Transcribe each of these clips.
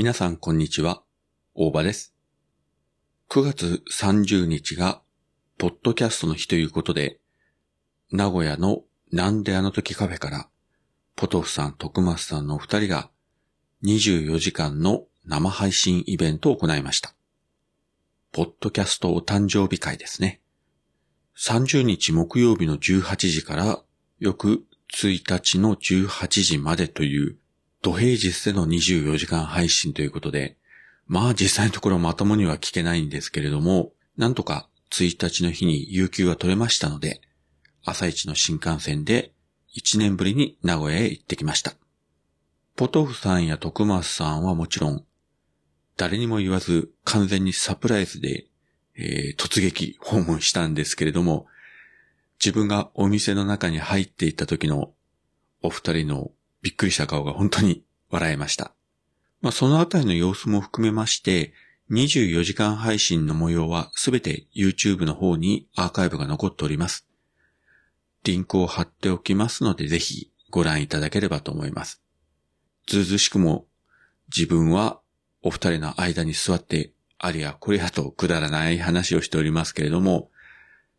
皆さんこんにちは、大場です。9月30日が、ポッドキャストの日ということで、名古屋のなんであの時カフェから、ポトフさん、徳松さんのお二人が、24時間の生配信イベントを行いました。ポッドキャストお誕生日会ですね。30日木曜日の18時から、翌1日の18時までという、土平日での24時間配信ということで、まあ実際のところまともには聞けないんですけれども、なんとか1日の日に有給が取れましたので、朝一の新幹線で1年ぶりに名古屋へ行ってきました。ポトフさんや徳松さんはもちろん、誰にも言わず完全にサプライズで、えー突撃訪問したんですけれども、自分がお店の中に入っていった時のお二人のびっくりした顔が本当に笑えました。まあ、そのあたりの様子も含めまして、24時間配信の模様はすべて YouTube の方にアーカイブが残っております。リンクを貼っておきますので、ぜひご覧いただければと思います。ずうずしくも自分はお二人の間に座って、ありやこれやとくだらない話をしておりますけれども、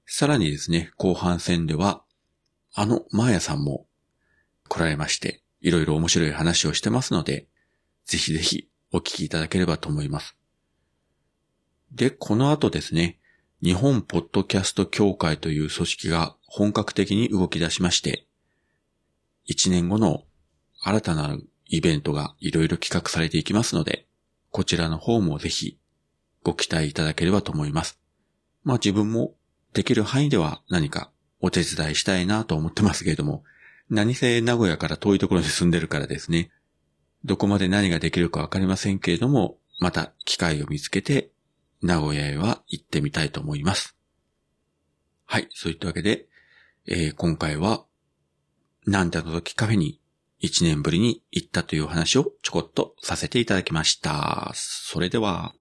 さらにですね、後半戦では、あのマーヤさんも来られまして、いろいろ面白い話をしてますので、ぜひぜひお聞きいただければと思います。で、この後ですね、日本ポッドキャスト協会という組織が本格的に動き出しまして、1年後の新たなイベントがいろいろ企画されていきますので、こちらの方もぜひご期待いただければと思います。まあ自分もできる範囲では何かお手伝いしたいなと思ってますけれども、何せ名古屋から遠いところに住んでるからですね、どこまで何ができるかわかりませんけれども、また機会を見つけて、名古屋へは行ってみたいと思います。はい、そういったわけで、えー今回は、なんてあの時カフェに1年ぶりに行ったというお話をちょこっとさせていただきました。それでは、